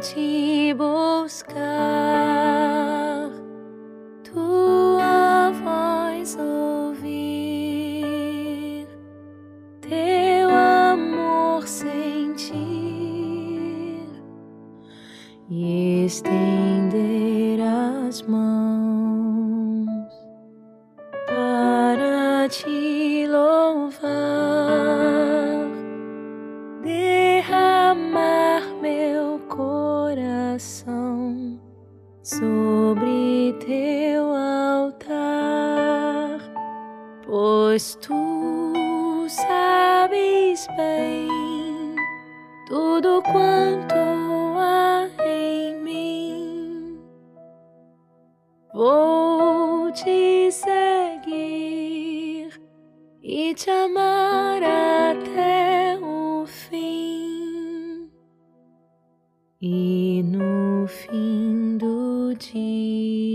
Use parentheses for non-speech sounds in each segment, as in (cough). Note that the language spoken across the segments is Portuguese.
Quero te buscar, Vou te seguir e te amar até o fim. E no fim do dia,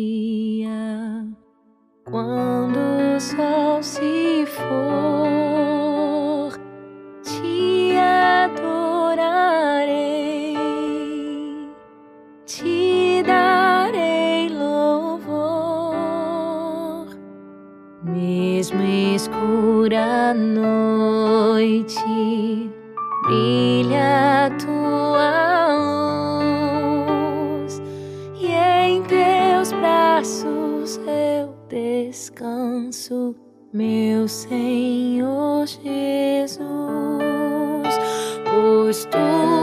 Jesús, pues tú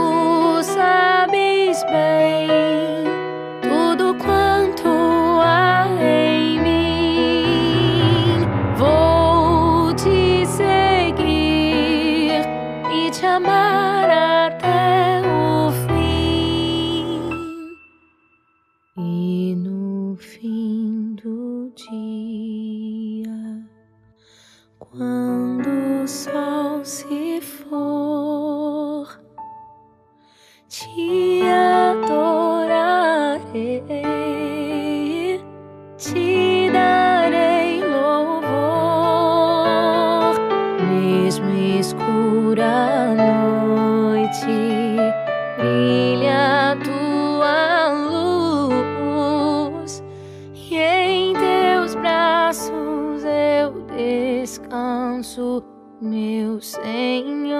meu Senhor,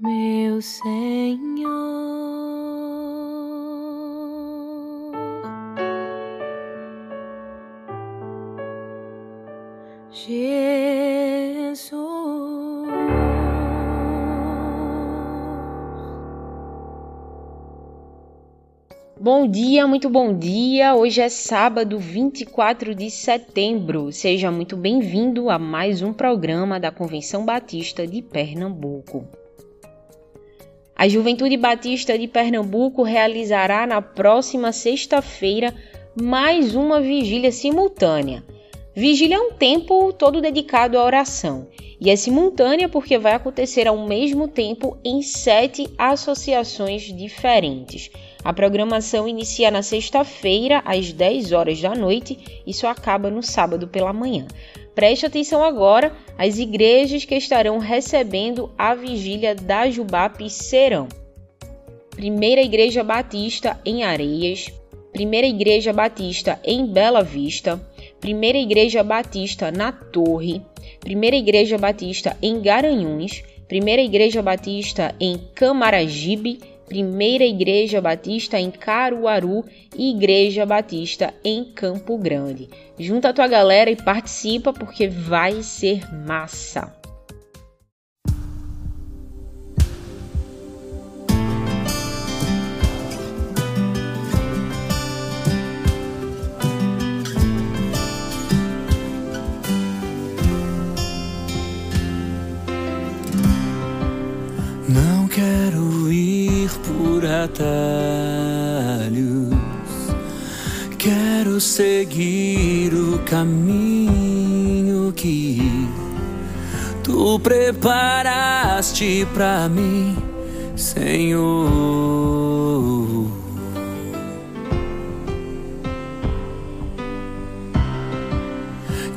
meu Senhor. Bom dia, muito bom dia. Hoje é sábado, 24 de setembro. Seja muito bem-vindo a mais um programa da Convenção Batista de Pernambuco. A Juventude Batista de Pernambuco realizará na próxima sexta-feira mais uma vigília simultânea. Vigília é um tempo todo dedicado à oração e é simultânea porque vai acontecer ao mesmo tempo em sete associações diferentes. A programação inicia na sexta-feira, às 10 horas da noite, e só acaba no sábado pela manhã. Preste atenção agora às igrejas que estarão recebendo a vigília da Jubap serão: Primeira Igreja Batista em Areias, Primeira Igreja Batista em Bela Vista, Primeira Igreja Batista na Torre, Primeira Igreja Batista em Garanhuns, Primeira Igreja Batista em Camaragibe, Primeira Igreja Batista em Caruaru e Igreja Batista em Campo Grande. Junta a tua galera e participa porque vai ser massa. Preparaste para mim, Senhor.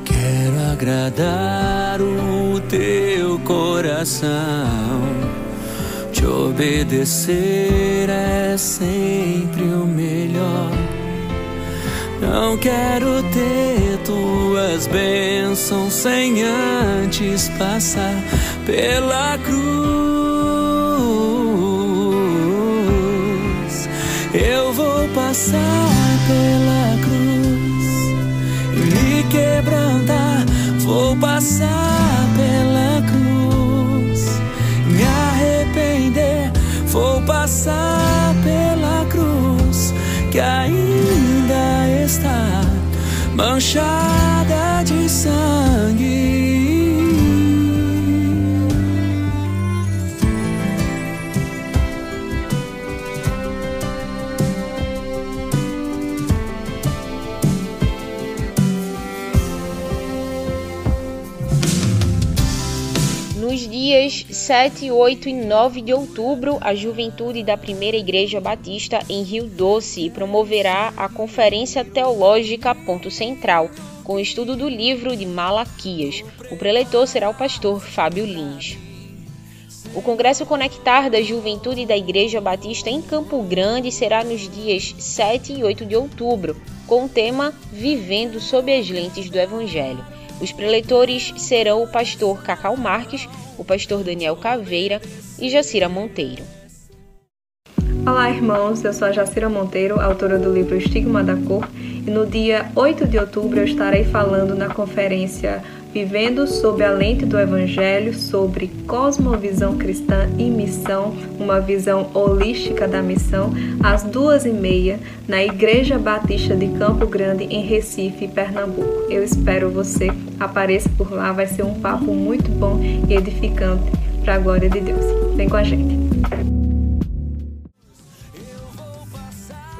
Quero agradar o teu coração te obedecer é sempre o melhor. Não quero ter tuas bênçãos sem antes passar pela cruz. Eu vou passar pela cruz e me quebrantar. Vou passar pela Vou passar pela cruz que ainda manchada de sangue. Dias 7, 8 e 9 de outubro, a juventude da Primeira Igreja Batista em Rio Doce promoverá a Conferência Teológica Ponto Central, com o estudo do livro de Malaquias. O preletor será o pastor Fábio Lins. O Congresso Conectar da Juventude da Igreja Batista em Campo Grande será nos dias 7 e 8 de outubro, com o tema Vivendo sob as lentes do Evangelho. Os preletores serão o pastor Cacau Marques, o pastor Daniel Caveira e Jacira Monteiro. Olá, irmãos. Eu sou a Jacira Monteiro, autora do livro Estigma da Cor, e no dia 8 de outubro eu estarei falando na conferência Vivendo sob a lente do Evangelho sobre cosmovisão cristã e missão, uma visão holística da missão, às duas e meia, na Igreja Batista de Campo Grande, em Recife, Pernambuco. Eu espero você. Apareça por lá, vai ser um papo muito bom e edificante para a glória de Deus. Vem com a gente.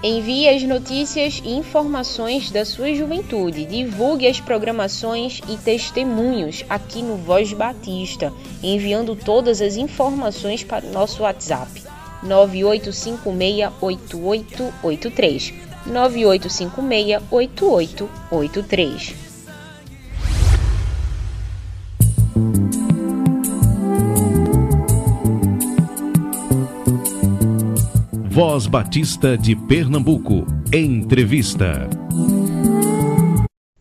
Envie as notícias e informações da sua juventude. Divulgue as programações e testemunhos aqui no Voz Batista, enviando todas as informações para o nosso WhatsApp 98568883. 98568883. Voz Batista de Pernambuco. Entrevista.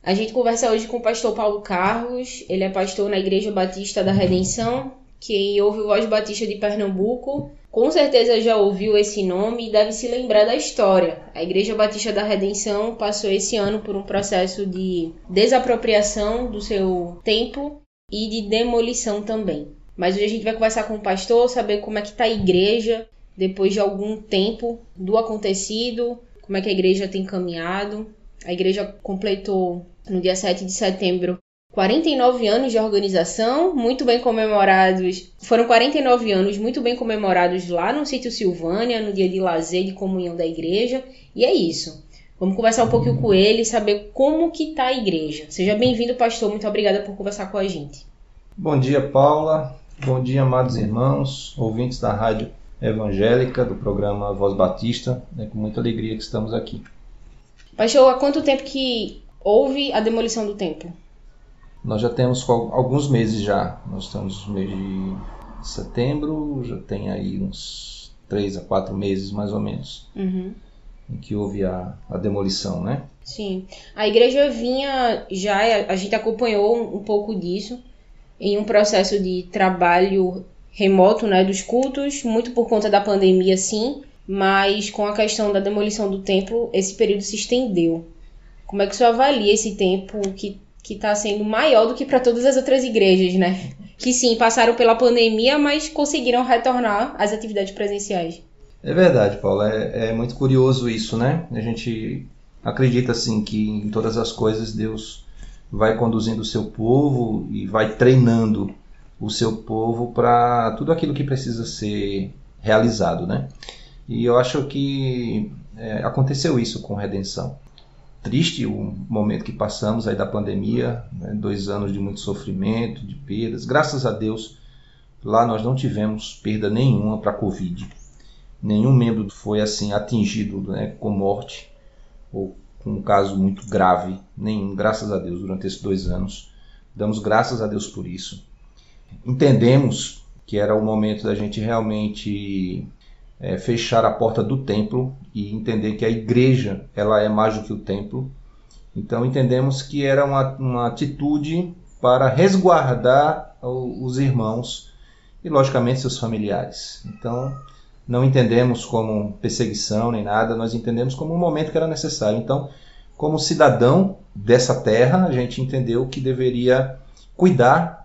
A gente conversa hoje com o pastor Paulo Carlos. Ele é pastor na Igreja Batista da Redenção. Quem ouve Voz Batista de Pernambuco com certeza já ouviu esse nome e deve se lembrar da história. A Igreja Batista da Redenção passou esse ano por um processo de desapropriação do seu templo e de demolição também. Mas hoje a gente vai conversar com o pastor, saber como é que está a igreja depois de algum tempo do acontecido, como é que a igreja tem caminhado. A igreja completou no dia 7 de setembro 49 anos de organização, muito bem comemorados. Foram 49 anos muito bem comemorados lá no sítio Silvânia, no dia de lazer de comunhão da igreja. E é isso. Vamos conversar um pouquinho com ele saber como que tá a igreja. Seja bem-vindo, pastor. Muito obrigada por conversar com a gente. Bom dia, Paula. Bom dia, amados irmãos, ouvintes da Rádio evangélica do programa Voz Batista. É com muita alegria que estamos aqui. Pastor, há quanto tempo que houve a demolição do templo? Nós já temos alguns meses já. Nós estamos no mês de setembro, já tem aí uns três a quatro meses mais ou menos. Uhum. Em que houve a, a demolição, né? Sim. A igreja vinha já, a gente acompanhou um pouco disso, em um processo de trabalho remoto, né, dos cultos, muito por conta da pandemia, sim, mas com a questão da demolição do templo, esse período se estendeu. Como é que o senhor avalia esse tempo que que está sendo maior do que para todas as outras igrejas, né? Que sim, passaram pela pandemia, mas conseguiram retornar às atividades presenciais. É verdade, Paulo. É, é muito curioso isso, né? A gente acredita assim que em todas as coisas Deus vai conduzindo o seu povo e vai treinando o seu povo para tudo aquilo que precisa ser realizado, né? E eu acho que é, aconteceu isso com redenção. Triste o momento que passamos aí da pandemia, né? dois anos de muito sofrimento, de perdas. Graças a Deus, lá nós não tivemos perda nenhuma para a Covid. Nenhum membro foi assim atingido né, com morte ou com um caso muito grave, nenhum, graças a Deus, durante esses dois anos. Damos graças a Deus por isso entendemos que era o momento da gente realmente é, fechar a porta do templo e entender que a igreja ela é mais do que o templo. Então entendemos que era uma, uma atitude para resguardar os irmãos e logicamente seus familiares. Então não entendemos como perseguição nem nada, nós entendemos como um momento que era necessário. Então, como cidadão dessa terra, a gente entendeu que deveria cuidar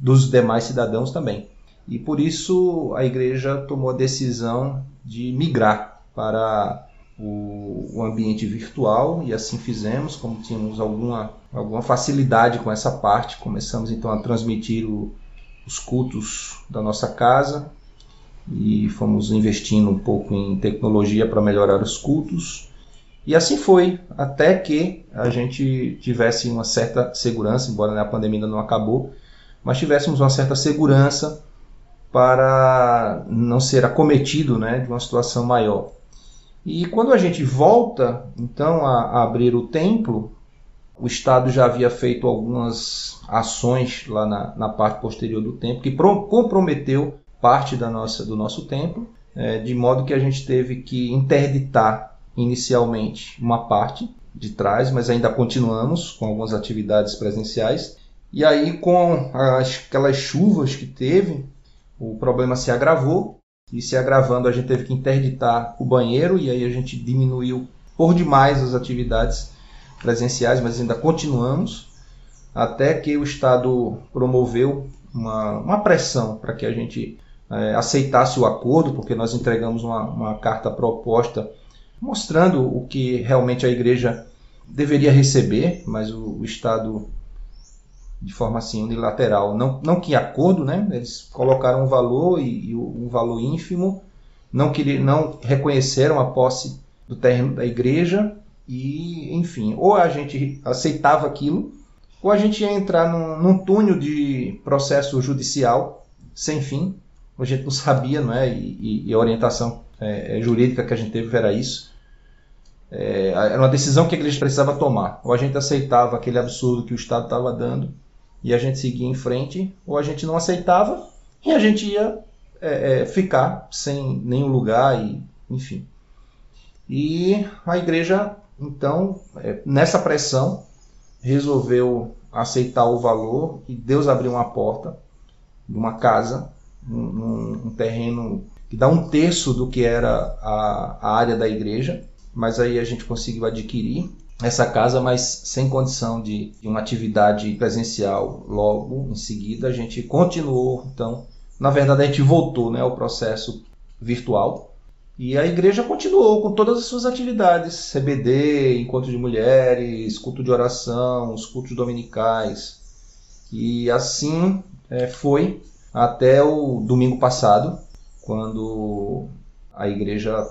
dos demais cidadãos também. E por isso a igreja tomou a decisão de migrar para o, ambiente virtual e assim fizemos, como tínhamos alguma, alguma facilidade com essa parte, começamos então a transmitir o, os cultos da nossa casa e fomos investindo um pouco em tecnologia para melhorar os cultos. E assim foi, até que a gente tivesse uma certa segurança, embora a pandemia ainda não acabou, mas tivéssemos uma certa segurança para não ser acometido né, de uma situação maior. E quando a gente volta, então, a, a abrir o templo, o Estado já havia feito algumas ações lá na, na parte posterior do templo que pro, comprometeu parte da nossa, do nosso templo, é, de modo que a gente teve que interditar inicialmente uma parte de trás, mas ainda continuamos com algumas atividades presenciais e aí, com as, aquelas chuvas que teve, o problema se agravou. E se agravando, a gente teve que interditar o banheiro. E aí, a gente diminuiu por demais as atividades presenciais, mas ainda continuamos. Até que o Estado promoveu uma, uma pressão para que a gente é, aceitasse o acordo, porque nós entregamos uma, uma carta proposta mostrando o que realmente a igreja deveria receber, mas o, o Estado de forma assim unilateral. Não, não que acordo, né? Eles colocaram um valor e, e um valor ínfimo, não, queria, não reconheceram a posse do terreno da igreja e, enfim, ou a gente aceitava aquilo, ou a gente ia entrar num, num túnel de processo judicial sem fim. A gente não sabia, não é? E, e a orientação é, é, jurídica que a gente teve era isso. É, era uma decisão que a igreja precisava tomar. Ou a gente aceitava aquele absurdo que o Estado estava dando, e a gente seguia em frente, ou a gente não aceitava e a gente ia é, é, ficar sem nenhum lugar, e, enfim. E a igreja, então, é, nessa pressão, resolveu aceitar o valor e Deus abriu uma porta de uma casa, um, um terreno que dá um terço do que era a, a área da igreja, mas aí a gente conseguiu adquirir essa casa, mas sem condição de, de, uma atividade presencial logo em seguida. A gente continuou, então, na verdade, a gente voltou né, ao processo virtual. E a igreja continuou com todas as suas atividades: CBD, encontro de mulheres, culto de oração, os cultos dominicais. E assim é, foi até o domingo passado, quando a igreja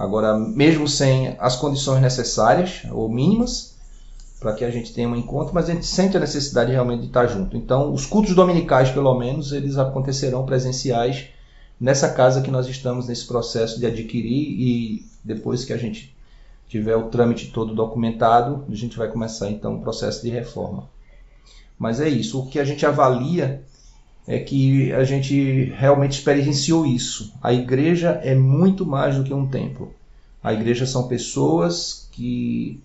Agora, mesmo sem as condições necessárias ou mínimas para que a gente tenha um encontro, mas a gente sente a necessidade realmente de estar junto. Então, os cultos dominicais, pelo menos, eles acontecerão presenciais nessa casa que nós estamos nesse processo de adquirir e depois que a gente tiver o trâmite todo documentado, a gente vai começar então o processo de reforma. Mas é isso, o que a gente avalia é que a gente realmente experienciou isso. A igreja é muito mais do que um templo. A igreja são pessoas que,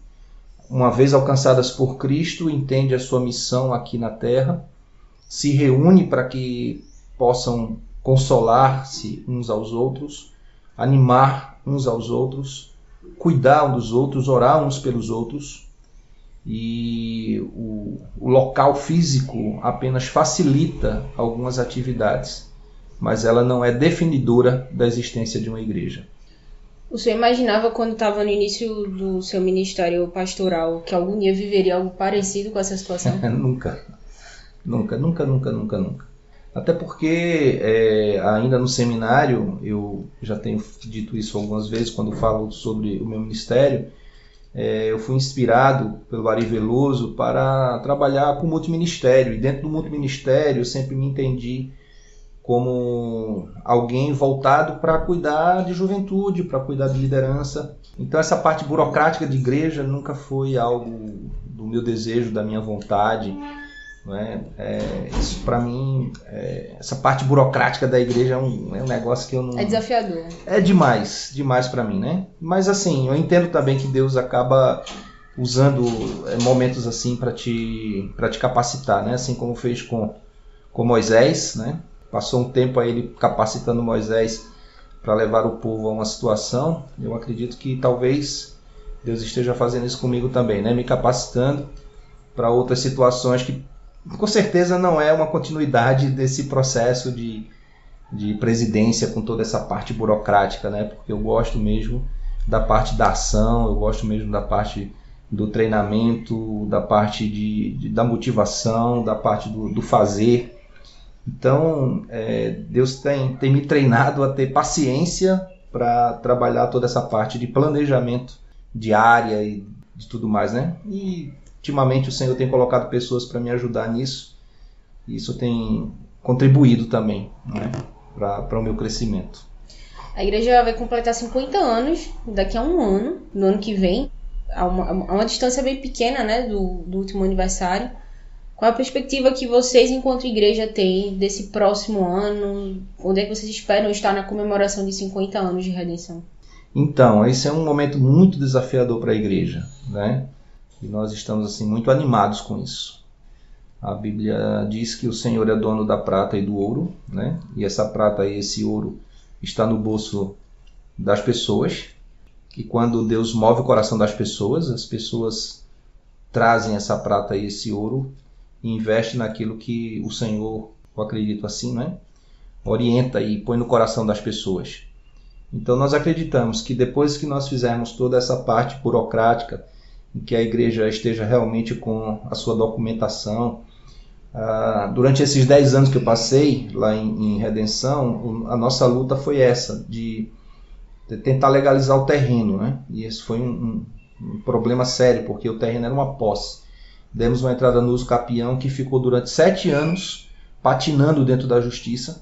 uma vez alcançadas por Cristo, entendem a sua missão aqui na terra, se reúne para que possam consolar-se uns aos outros, animar uns aos outros, cuidar uns dos outros, orar uns pelos outros. E o, o local físico apenas facilita algumas atividades, mas ela não é definidora da existência de uma igreja. O senhor imaginava quando estava no início do seu ministério pastoral que algum dia viveria algo parecido com essa situação? (laughs) nunca. Nunca, nunca, nunca, nunca, nunca. Até porque é, ainda no seminário, eu já tenho dito isso algumas vezes quando falo sobre o meu ministério, é, eu fui inspirado pelo Ari Veloso para trabalhar com multiministério. E dentro do multiministério eu sempre me entendi como alguém voltado para cuidar de juventude, para cuidar de liderança. Então essa parte burocrática de igreja nunca foi algo do meu desejo, da minha vontade. É? É, isso para mim, é, essa parte burocrática da igreja é um, é um, negócio que eu não. É desafiador. É demais, demais para mim, né? Mas assim, eu entendo também que Deus acaba usando é, momentos assim para te para te capacitar, né? Assim como fez com com Moisés, né? Passou um tempo aí ele capacitando Moisés para levar o povo a uma situação. Eu acredito que talvez Deus esteja fazendo isso comigo também, né? Me capacitando para outras situações que com certeza não é uma continuidade desse processo de, de presidência com toda essa parte burocrática, né? Porque eu gosto mesmo da parte da ação, eu gosto mesmo da parte do treinamento, da parte de, de da motivação, da parte do, do fazer. Então, é, Deus tem, tem me treinado a ter paciência para trabalhar toda essa parte de planejamento diária e de tudo mais, né? E ultimamente o Senhor tem colocado pessoas para me ajudar nisso. E isso tem contribuído também né, para o meu crescimento. A igreja vai completar 50 anos daqui a um ano, no ano que vem, a uma, a uma distância bem pequena né, do, do último aniversário. Qual a perspectiva que vocês, enquanto igreja, têm desse próximo ano? Onde é que vocês esperam estar na comemoração de 50 anos de redenção? Então, esse é um momento muito desafiador para a igreja, né? E nós estamos assim muito animados com isso. A Bíblia diz que o Senhor é dono da prata e do ouro, né? E essa prata e esse ouro está no bolso das pessoas. Que quando Deus move o coração das pessoas, as pessoas trazem essa prata e esse ouro e investe naquilo que o Senhor, eu acredito assim, né? orienta e põe no coração das pessoas. Então nós acreditamos que depois que nós fizermos toda essa parte burocrática, em que a igreja esteja realmente com a sua documentação, ah, durante esses 10 anos que eu passei lá em, em Redenção, a nossa luta foi essa, de, de, tentar legalizar o terreno, né? E esse foi um, um, um problema sério, porque o terreno era uma posse demos uma entrada no uso capião que ficou durante sete anos patinando dentro da justiça,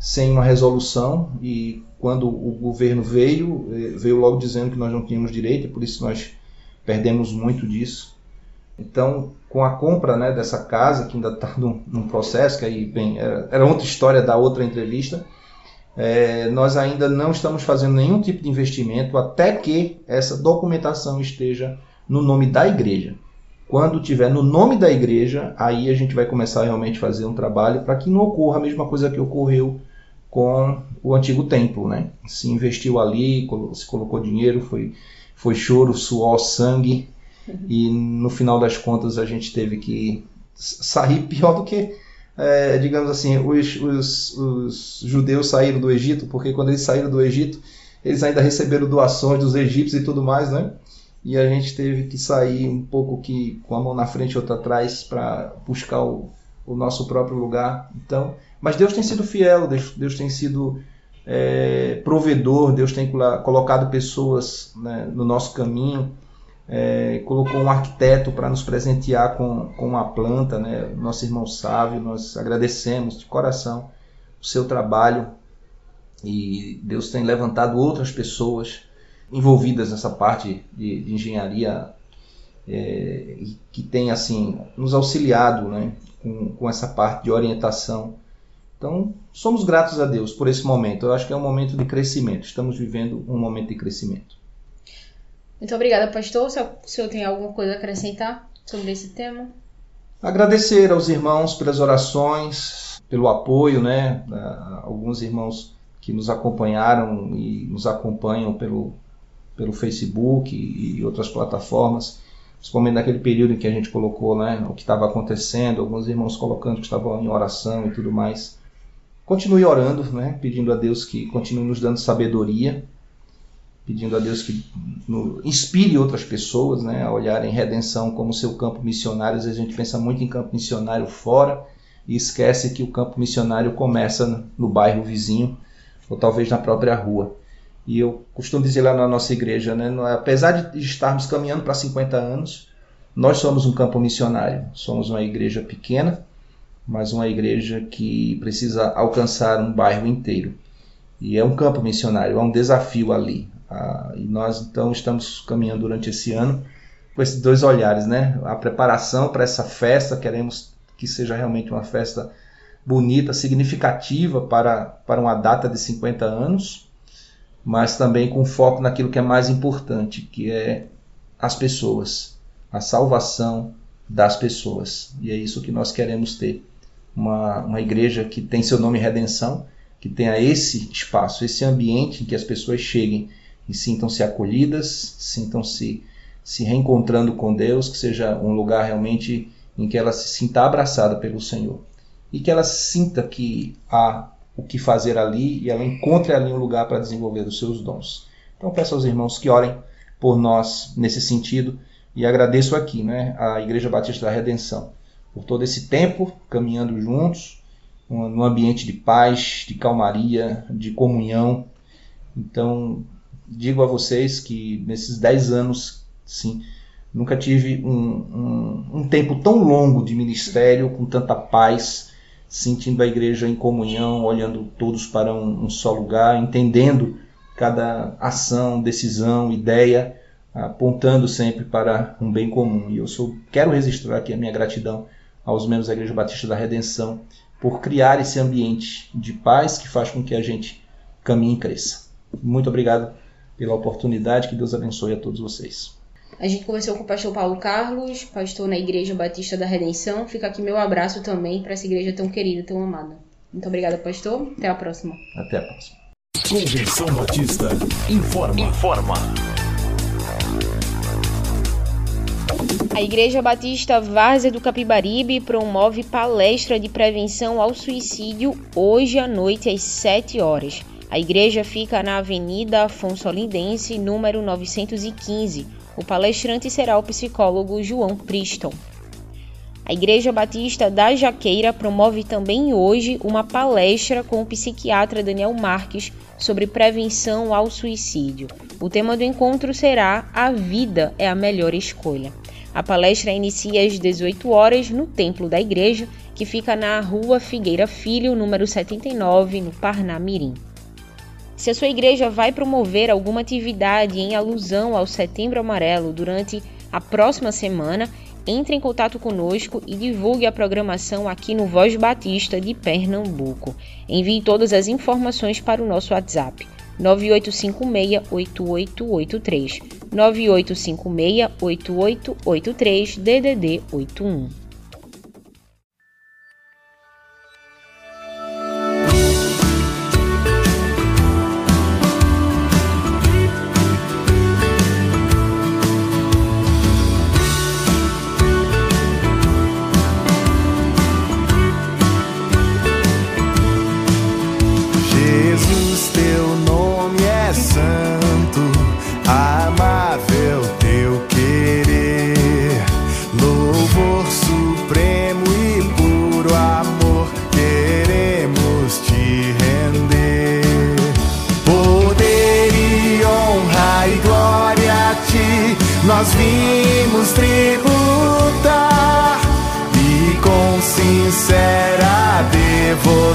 sem uma resolução, e quando o governo veio, eh, veio logo dizendo que nós não tínhamos direito, por isso nós perdemos muito disso. Então, com a compra né, dessa casa, que ainda está num, num, processo, que aí, bem, era, era, outra história da outra entrevista, é, nós ainda não estamos fazendo nenhum tipo de investimento até que essa documentação esteja no nome da igreja. Quando tiver no nome da igreja, aí a gente vai começar realmente a fazer um trabalho para que não ocorra a mesma coisa que ocorreu com o antigo templo, né? Se investiu ali, se colocou dinheiro, foi, foi choro, suor, sangue, e no final das contas a gente teve que sair pior do que, é, digamos assim, os, os, os judeus saíram do Egito, porque quando eles saíram do Egito, eles ainda receberam doações dos egípcios e tudo mais, né? e a gente teve que sair um pouco que com a mão na frente e outra atrás para buscar o, o, nosso próprio lugar. Então, mas Deus tem sido fiel, Deus, Deus tem sido é, provedor, Deus tem colocado pessoas né, no nosso caminho, é, colocou um arquiteto para nos presentear com, com uma planta, né, nosso irmão Sávio, nós agradecemos de coração o seu trabalho. E Deus tem levantado outras pessoas envolvidas nessa parte de, de engenharia é, que tem assim nos auxiliado né, com, com essa parte de orientação. Então, somos gratos a Deus por esse momento. Eu acho que é um momento de crescimento. Estamos vivendo um momento de crescimento. Muito obrigada, pastor. Se o senhor tem alguma coisa a acrescentar sobre esse tema? Agradecer aos irmãos pelas orações, pelo apoio, né? Alguns irmãos que nos acompanharam e nos acompanham pelo, pelo Facebook e outras plataformas, principalmente naquele período em que a gente colocou né, o que estava acontecendo, alguns irmãos colocando que estavam em oração e tudo mais. Continue orando, né, pedindo a Deus que continue nos dando sabedoria, pedindo a Deus que inspire outras pessoas né, a olharem redenção como seu campo missionário. Às vezes a gente pensa muito em campo missionário fora e esquece que o campo missionário começa no bairro vizinho ou talvez na própria rua. E eu costumo dizer lá na nossa igreja, né, apesar de estarmos caminhando para 50 anos, nós somos um campo missionário. Somos uma igreja pequena, mas uma igreja que precisa alcançar um bairro inteiro. E é um campo missionário, é um desafio ali. Ah, e nós então estamos caminhando durante esse ano com esses dois olhares, né? A preparação para essa festa, queremos que seja realmente uma festa bonita, significativa para, para uma data de 50 anos, mas também com foco naquilo que é mais importante, que é as pessoas, a salvação das pessoas. E é isso que nós queremos ter. Uma, uma igreja que tem seu nome Redenção, que tenha esse espaço, esse ambiente em que as pessoas cheguem e sintam-se acolhidas, sintam-se se reencontrando com Deus, que seja um lugar realmente em que ela se sinta abraçada pelo Senhor e que ela sinta que há o que fazer ali e ela encontre ali um lugar para desenvolver os seus dons. Então peço aos irmãos que orem por nós nesse sentido e agradeço aqui, né, a Igreja Batista da Redenção por todo esse tempo caminhando juntos, num ambiente de paz, de calmaria, de comunhão. Então digo a vocês que nesses dez anos, sim, nunca tive um, um, um tempo tão longo de ministério com tanta paz sentindo a igreja em comunhão, olhando todos para um, um só lugar, entendendo cada ação, decisão, ideia, apontando sempre para um bem comum. E eu sou, quero registrar aqui a minha gratidão aos membros da Igreja Batista da Redenção por criar esse ambiente de paz que faz com que a gente caminhe e cresça. Muito obrigado pela oportunidade, que Deus abençoe a todos vocês. A gente conversou com o pastor Paulo Carlos, pastor na Igreja Batista da Redenção. Fica aqui meu abraço também para essa igreja tão querida, tão amada. Muito obrigada, pastor. Até a próxima. Até a próxima. Convenção Batista informa. Informa. A Igreja Batista Várzea do Capibaribe promove palestra de prevenção ao suicídio hoje à noite às 7 horas. A igreja fica na Avenida Afonso Olindense, número 915 o palestrante será o psicólogo João Priston. A Igreja Batista da Jaqueira promove também hoje uma palestra com o psiquiatra Daniel Marques sobre prevenção ao suicídio. O tema do encontro será A Vida é a Melhor Escolha. A palestra inicia às 18 horas no Templo da Igreja, que fica na Rua Figueira Filho, número 79, no Parnamirim. Se a sua igreja vai promover alguma atividade em alusão ao Setembro Amarelo durante a próxima semana, entre em contato conosco e divulgue a programação aqui no Voz Batista de Pernambuco. Envie todas as informações para o nosso WhatsApp 98568883 98568883 DDD 81.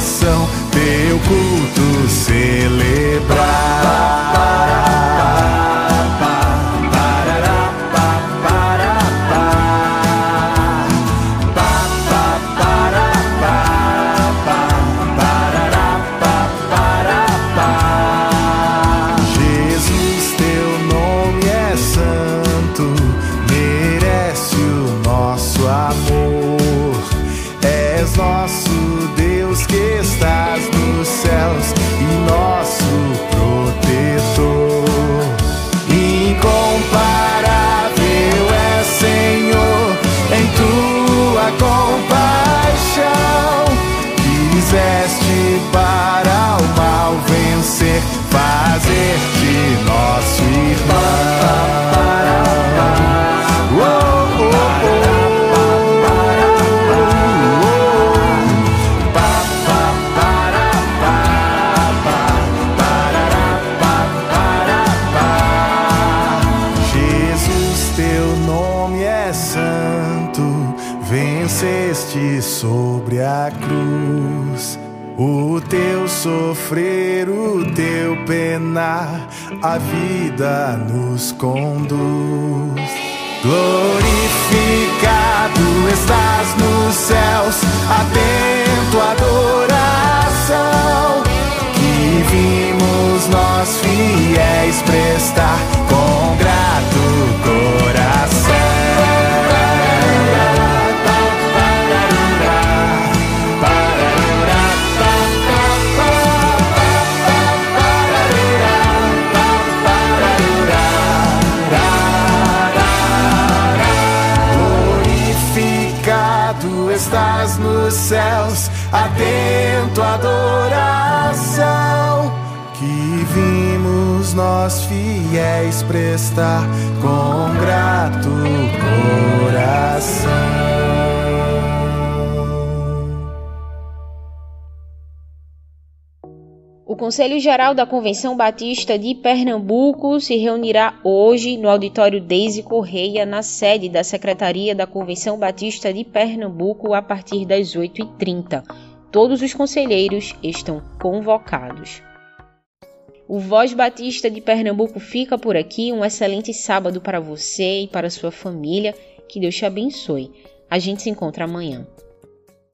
So. O teu sofrer, o teu penar, a vida nos conduz. Glorificado estás nos céus, atento à adoração que vimos nós fiéis prestar com atento à adoração que vimos nós fiéis prestar com grato coração. Conselho Geral da Convenção Batista de Pernambuco se reunirá hoje no auditório Deise Correia, na sede da Secretaria da Convenção Batista de Pernambuco, a partir das 8h30. Todos os conselheiros estão convocados. O Voz Batista de Pernambuco fica por aqui. Um excelente sábado para você e para sua família. Que Deus te abençoe. A gente se encontra amanhã.